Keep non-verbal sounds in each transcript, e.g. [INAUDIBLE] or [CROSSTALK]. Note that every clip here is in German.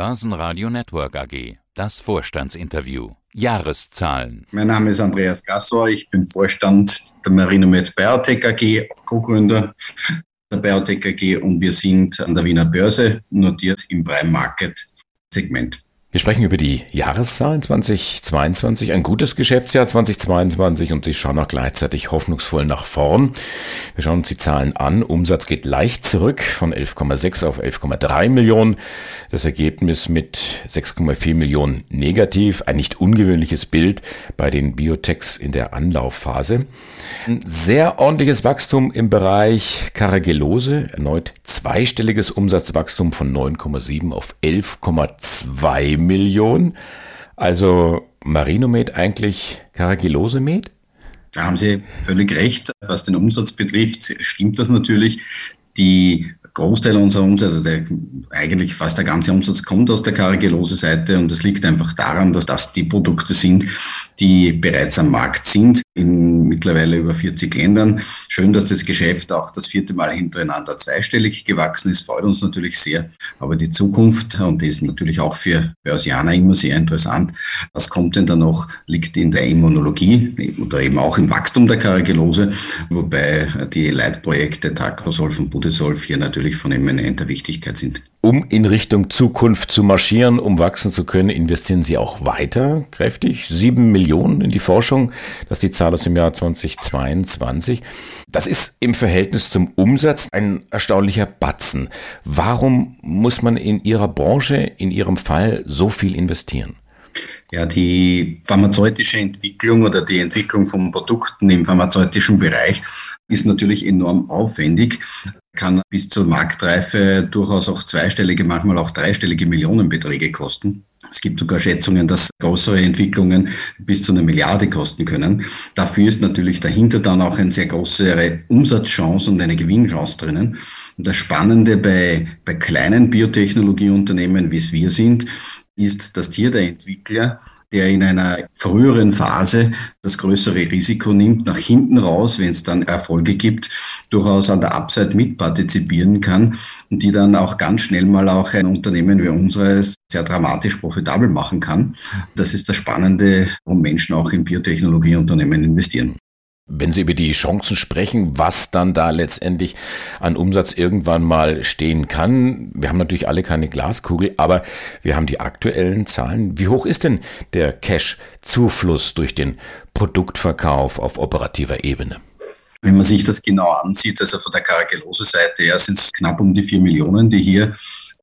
Börsenradio Network AG. Das Vorstandsinterview. Jahreszahlen. Mein Name ist Andreas Gassor. Ich bin Vorstand der Marinomed Biotech AG, Co-Gründer der Biotech AG und wir sind an der Wiener Börse notiert im Prime Market Segment. Wir sprechen über die Jahreszahlen 2022, ein gutes Geschäftsjahr 2022 und Sie schauen auch gleichzeitig hoffnungsvoll nach vorn. Wir schauen uns die Zahlen an. Umsatz geht leicht zurück von 11,6 auf 11,3 Millionen. Das Ergebnis mit 6,4 Millionen negativ. Ein nicht ungewöhnliches Bild bei den Biotechs in der Anlaufphase. Ein sehr ordentliches Wachstum im Bereich Caragellose. Erneut zweistelliges Umsatzwachstum von 9,7 auf 11,2 Millionen. Also Marinomed eigentlich Caragillose-Med? Da haben Sie völlig recht. Was den Umsatz betrifft, stimmt das natürlich. Die Großteil unserer Umsätze, also der, eigentlich fast der ganze Umsatz kommt aus der Caragellose-Seite und das liegt einfach daran, dass das die Produkte sind, die bereits am Markt sind in mittlerweile über 40 Ländern. Schön, dass das Geschäft auch das vierte Mal hintereinander zweistellig gewachsen ist, freut uns natürlich sehr. Aber die Zukunft, und die ist natürlich auch für Börsianer immer sehr interessant, was kommt denn da noch, liegt in der Immunologie oder eben auch im Wachstum der Caragellose, wobei die Leitprojekte Tacrosolf und Budesolf hier natürlich von eminenter Wichtigkeit sind. Um in Richtung Zukunft zu marschieren, um wachsen zu können, investieren Sie auch weiter kräftig. Sieben Millionen in die Forschung, das ist die Zahl aus dem Jahr 2022. Das ist im Verhältnis zum Umsatz ein erstaunlicher Batzen. Warum muss man in Ihrer Branche, in Ihrem Fall, so viel investieren? Ja, die pharmazeutische Entwicklung oder die Entwicklung von Produkten im pharmazeutischen Bereich ist natürlich enorm aufwendig, kann bis zur Marktreife durchaus auch zweistellige, manchmal auch dreistellige Millionenbeträge kosten. Es gibt sogar Schätzungen, dass größere Entwicklungen bis zu einer Milliarde kosten können. Dafür ist natürlich dahinter dann auch eine sehr große Umsatzchance und eine Gewinnchance drinnen. Und das Spannende bei, bei kleinen Biotechnologieunternehmen, wie es wir sind, ist, dass hier der Entwickler, der in einer früheren Phase das größere Risiko nimmt, nach hinten raus, wenn es dann Erfolge gibt, durchaus an der Upside mitpartizipieren kann und die dann auch ganz schnell mal auch ein Unternehmen wie unseres sehr dramatisch profitabel machen kann. Das ist das Spannende, warum Menschen auch in Biotechnologieunternehmen investieren wenn Sie über die Chancen sprechen, was dann da letztendlich an Umsatz irgendwann mal stehen kann. Wir haben natürlich alle keine Glaskugel, aber wir haben die aktuellen Zahlen. Wie hoch ist denn der Cash-Zufluss durch den Produktverkauf auf operativer Ebene? Wenn man sich das genau ansieht, also von der Caragellose-Seite her sind es knapp um die vier Millionen, die hier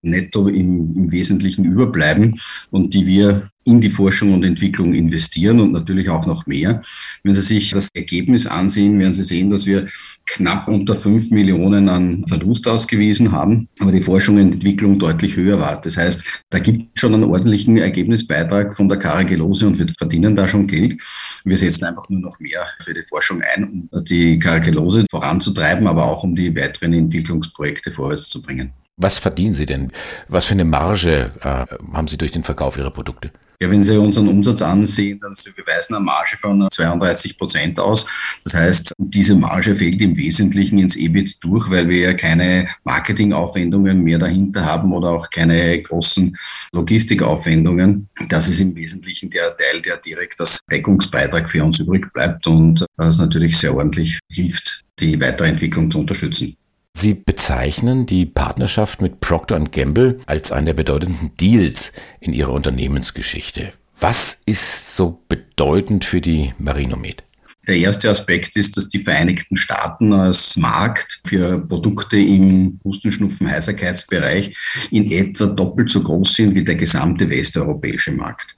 netto im, im Wesentlichen überbleiben und die wir in die Forschung und Entwicklung investieren und natürlich auch noch mehr. Wenn Sie sich das Ergebnis ansehen, werden Sie sehen, dass wir knapp unter fünf Millionen an Verlust ausgewiesen haben, aber die Forschung und Entwicklung deutlich höher war. Das heißt, da gibt es schon einen ordentlichen Ergebnisbeitrag von der Karagelose und wir verdienen da schon Geld. Wir setzen einfach nur noch mehr für die Forschung ein, um die Karagelose voranzutreiben, aber auch um die weiteren Entwicklungsprojekte vorwärts zu bringen. Was verdienen Sie denn? Was für eine Marge äh, haben Sie durch den Verkauf Ihrer Produkte? Ja, wenn Sie unseren Umsatz ansehen, dann Sie beweisen eine Marge von 32 Prozent aus. Das heißt, diese Marge fällt im Wesentlichen ins EBIT durch, weil wir ja keine Marketingaufwendungen mehr dahinter haben oder auch keine großen Logistikaufwendungen. Das ist im Wesentlichen der Teil, der direkt als Deckungsbeitrag für uns übrig bleibt und das natürlich sehr ordentlich hilft, die Weiterentwicklung zu unterstützen. Sie bezeichnen die Partnerschaft mit Procter Gamble als einen der bedeutendsten Deals in Ihrer Unternehmensgeschichte. Was ist so bedeutend für die Marinomed? Der erste Aspekt ist, dass die Vereinigten Staaten als Markt für Produkte im Hustenschnupfen-Heiserkeitsbereich in etwa doppelt so groß sind wie der gesamte westeuropäische Markt.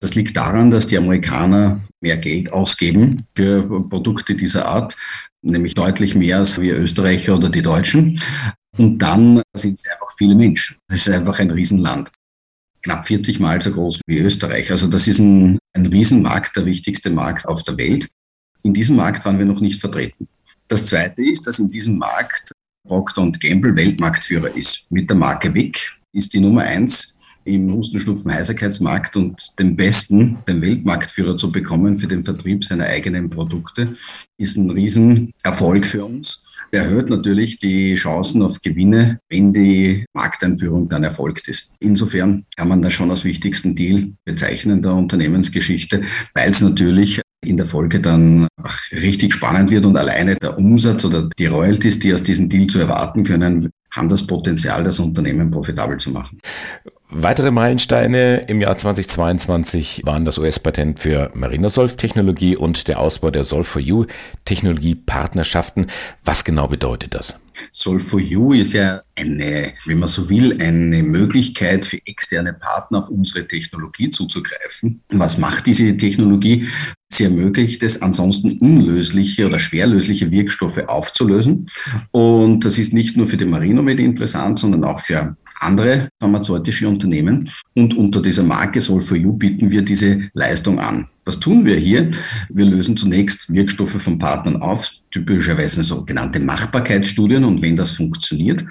Das liegt daran, dass die Amerikaner mehr Geld ausgeben für Produkte dieser Art, nämlich deutlich mehr als wir Österreicher oder die Deutschen. Und dann sind es einfach viele Menschen. Es ist einfach ein Riesenland. Knapp 40 Mal so groß wie Österreich. Also das ist ein, ein Riesenmarkt, der wichtigste Markt auf der Welt. In diesem Markt waren wir noch nicht vertreten. Das Zweite ist, dass in diesem Markt Procter Gamble Weltmarktführer ist. Mit der Marke Wick ist die Nummer eins im Hustenschnupfen-Heiserkeitsmarkt und den besten, den Weltmarktführer zu bekommen für den Vertrieb seiner eigenen Produkte, ist ein Riesenerfolg für uns. erhöht natürlich die Chancen auf Gewinne, wenn die Markteinführung dann erfolgt ist. Insofern kann man das schon als wichtigsten Deal bezeichnen der Unternehmensgeschichte, weil es natürlich in der Folge dann richtig spannend wird und alleine der Umsatz oder die Royalties, die aus diesem Deal zu erwarten können, haben das Potenzial, das Unternehmen profitabel zu machen. Weitere Meilensteine im Jahr 2022 waren das US-Patent für Marinosolf-Technologie und der Ausbau der Solv4U-Technologie-Partnerschaften. Was genau bedeutet das? Solv4U ist ja eine, wenn man so will, eine Möglichkeit für externe Partner auf unsere Technologie zuzugreifen. Was macht diese Technologie? Sie ermöglicht es, ansonsten unlösliche oder schwerlösliche Wirkstoffe aufzulösen. Und das ist nicht nur für die Marinomed interessant, sondern auch für andere pharmazeutische Unternehmen. Und unter dieser Marke Sol4U bieten wir diese Leistung an. Was tun wir hier? Wir lösen zunächst Wirkstoffe von Partnern auf, typischerweise sogenannte Machbarkeitsstudien. Und wenn das funktioniert,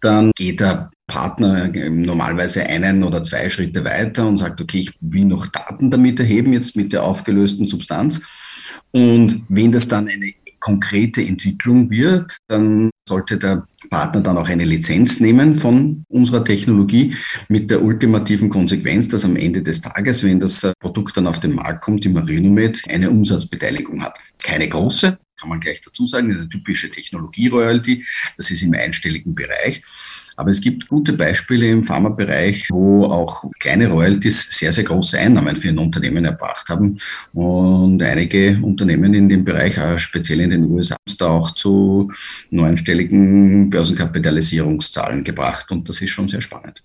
dann geht der Partner normalerweise einen oder zwei Schritte weiter und sagt, okay, ich will noch Daten damit erheben, jetzt mit der aufgelösten Substanz. Und wenn das dann eine konkrete Entwicklung wird, dann sollte der Partner dann auch eine Lizenz nehmen von unserer Technologie mit der ultimativen Konsequenz, dass am Ende des Tages, wenn das Produkt dann auf den Markt kommt, die Marinomed eine Umsatzbeteiligung hat. Keine große, kann man gleich dazu sagen, eine typische Technologie-Royalty, das ist im einstelligen Bereich. Aber es gibt gute Beispiele im Pharmabereich, wo auch kleine Royalties sehr, sehr große Einnahmen für ein Unternehmen erbracht haben. Und einige Unternehmen in dem Bereich, speziell in den USA, haben es da auch zu neunstelligen Börsenkapitalisierungszahlen gebracht. Und das ist schon sehr spannend.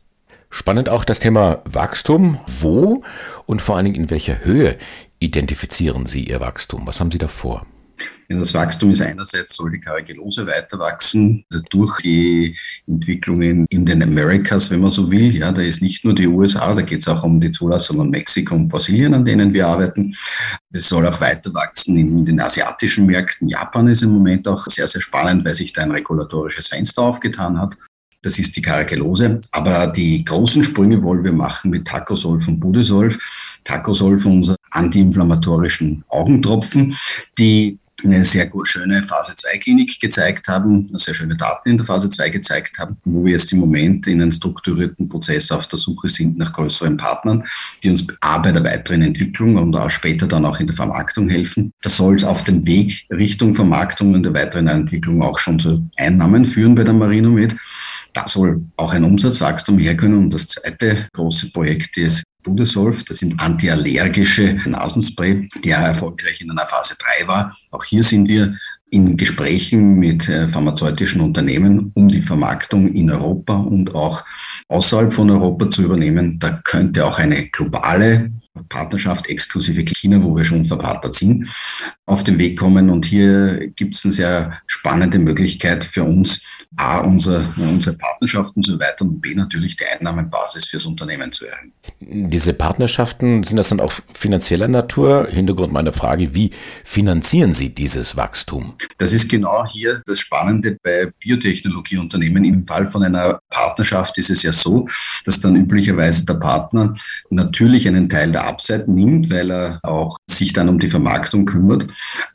Spannend auch das Thema Wachstum. Wo und vor allen Dingen in welcher Höhe identifizieren Sie Ihr Wachstum? Was haben Sie da vor? Das Wachstum ist einerseits, soll die Karagellose weiter wachsen, also durch die Entwicklungen in den Americas, wenn man so will. Ja, da ist nicht nur die USA, da geht es auch um die Zulassung an Mexiko und Brasilien, an denen wir arbeiten. Das soll auch weiter wachsen in den asiatischen Märkten. Japan ist im Moment auch sehr, sehr spannend, weil sich da ein regulatorisches Fenster aufgetan hat. Das ist die Karagellose. Aber die großen Sprünge wollen wir machen mit Tacosolf und Budesolf. Tacosolf, unser antiinflammatorischen Augentropfen, die eine sehr schöne Phase 2 Klinik gezeigt haben, sehr schöne Daten in der Phase 2 gezeigt haben, wo wir jetzt im Moment in einem strukturierten Prozess auf der Suche sind nach größeren Partnern, die uns A bei der weiteren Entwicklung und auch später dann auch in der Vermarktung helfen. Das soll es auf dem Weg Richtung Vermarktung und der weiteren Entwicklung auch schon zu Einnahmen führen bei der Marinomed. Da soll auch ein Umsatzwachstum herkommen. Und das zweite große Projekt ist Budesolf, das sind antiallergische Nasenspray, der erfolgreich in einer Phase 3 war. Auch hier sind wir in Gesprächen mit äh, pharmazeutischen Unternehmen, um die Vermarktung in Europa und auch außerhalb von Europa zu übernehmen. Da könnte auch eine globale Partnerschaft exklusive China, wo wir schon verpartnert sind, auf den Weg kommen. Und hier gibt es eine sehr spannende Möglichkeit für uns, A, unsere, unsere Partnerschaften zu erweitern und B, natürlich die Einnahmenbasis fürs Unternehmen zu erhöhen. Diese Partnerschaften, sind das dann auch finanzieller Natur? Hintergrund meiner Frage, wie finanzieren Sie dieses Wachstum? Das ist genau hier das Spannende bei Biotechnologieunternehmen. Im Fall von einer Partnerschaft ist es ja so, dass dann üblicherweise der Partner natürlich einen Teil der Upside nimmt, weil er auch sich dann um die Vermarktung kümmert,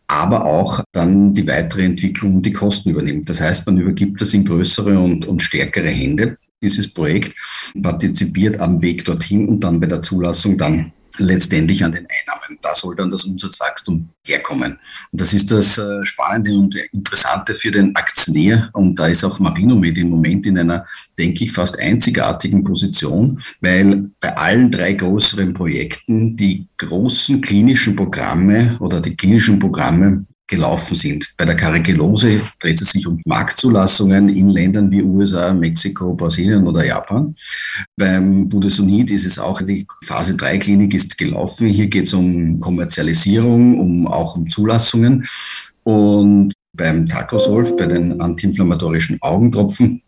aber auch dann die weitere Entwicklung und die Kosten übernimmt. Das heißt, man übergibt das in größere und, und stärkere Hände, dieses Projekt, partizipiert am Weg dorthin und dann bei der Zulassung dann letztendlich an den Einnahmen. Da soll dann das Umsatzwachstum herkommen. Und das ist das äh, Spannende und Interessante für den Aktionär. Und da ist auch Marinomed im Moment in einer, denke ich, fast einzigartigen Position, weil bei allen drei größeren Projekten die großen klinischen Programme oder die klinischen Programme gelaufen sind. Bei der Carigellose dreht es sich um Marktzulassungen in Ländern wie USA, Mexiko, Brasilien oder Japan. Beim Budesonid ist es auch, die Phase 3 Klinik ist gelaufen. Hier geht es um Kommerzialisierung, um, auch um Zulassungen. Und beim Tacosolf, bei den antiinflammatorischen Augentropfen,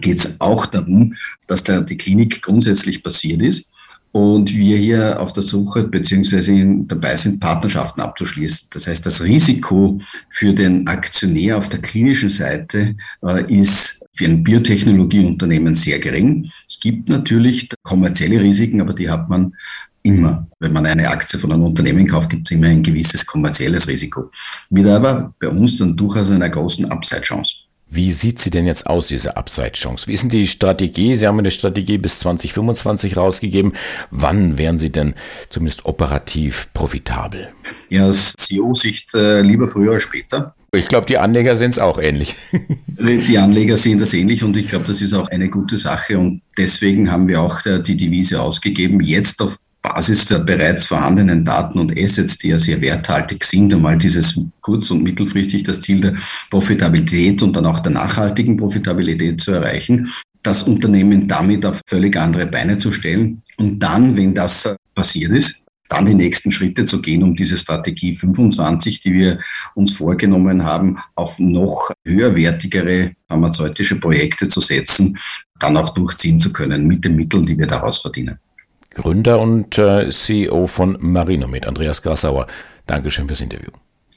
geht es auch darum, dass da die Klinik grundsätzlich passiert ist und wir hier auf der Suche beziehungsweise dabei sind, Partnerschaften abzuschließen. Das heißt, das Risiko für den Aktionär auf der klinischen Seite äh, ist für ein Biotechnologieunternehmen sehr gering. Es gibt natürlich kommerzielle Risiken, aber die hat man immer. Wenn man eine Aktie von einem Unternehmen kauft, gibt es immer ein gewisses kommerzielles Risiko. Wieder aber bei uns dann durchaus einer großen Upside-Chance. Wie sieht sie denn jetzt aus, diese Upside-Chance? Wie ist denn die Strategie? Sie haben eine Strategie bis 2025 rausgegeben. Wann wären Sie denn zumindest operativ profitabel? Ja, aus CEO-Sicht äh, lieber früher als später. Ich glaube, die Anleger sind es auch ähnlich. [LAUGHS] die Anleger sehen das ähnlich und ich glaube, das ist auch eine gute Sache und deswegen haben wir auch äh, die Devise ausgegeben, jetzt auf Basis der bereits vorhandenen Daten und Assets, die ja sehr werthaltig sind, einmal dieses kurz- und mittelfristig das Ziel der Profitabilität und dann auch der nachhaltigen Profitabilität zu erreichen, das Unternehmen damit auf völlig andere Beine zu stellen und dann, wenn das passiert ist, dann die nächsten Schritte zu gehen, um diese Strategie 25, die wir uns vorgenommen haben, auf noch höherwertigere pharmazeutische Projekte zu setzen, dann auch durchziehen zu können mit den Mitteln, die wir daraus verdienen. Gründer und äh, CEO von Marino mit Andreas Grassauer. Dankeschön fürs Interview.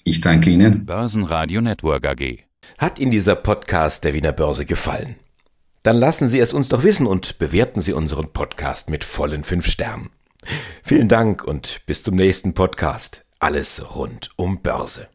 Ich danke Ihnen. Börsenradio Network AG. Hat Ihnen dieser Podcast der Wiener Börse gefallen? Dann lassen Sie es uns doch wissen und bewerten Sie unseren Podcast mit vollen fünf Sternen. Vielen Dank und bis zum nächsten Podcast. Alles rund um Börse.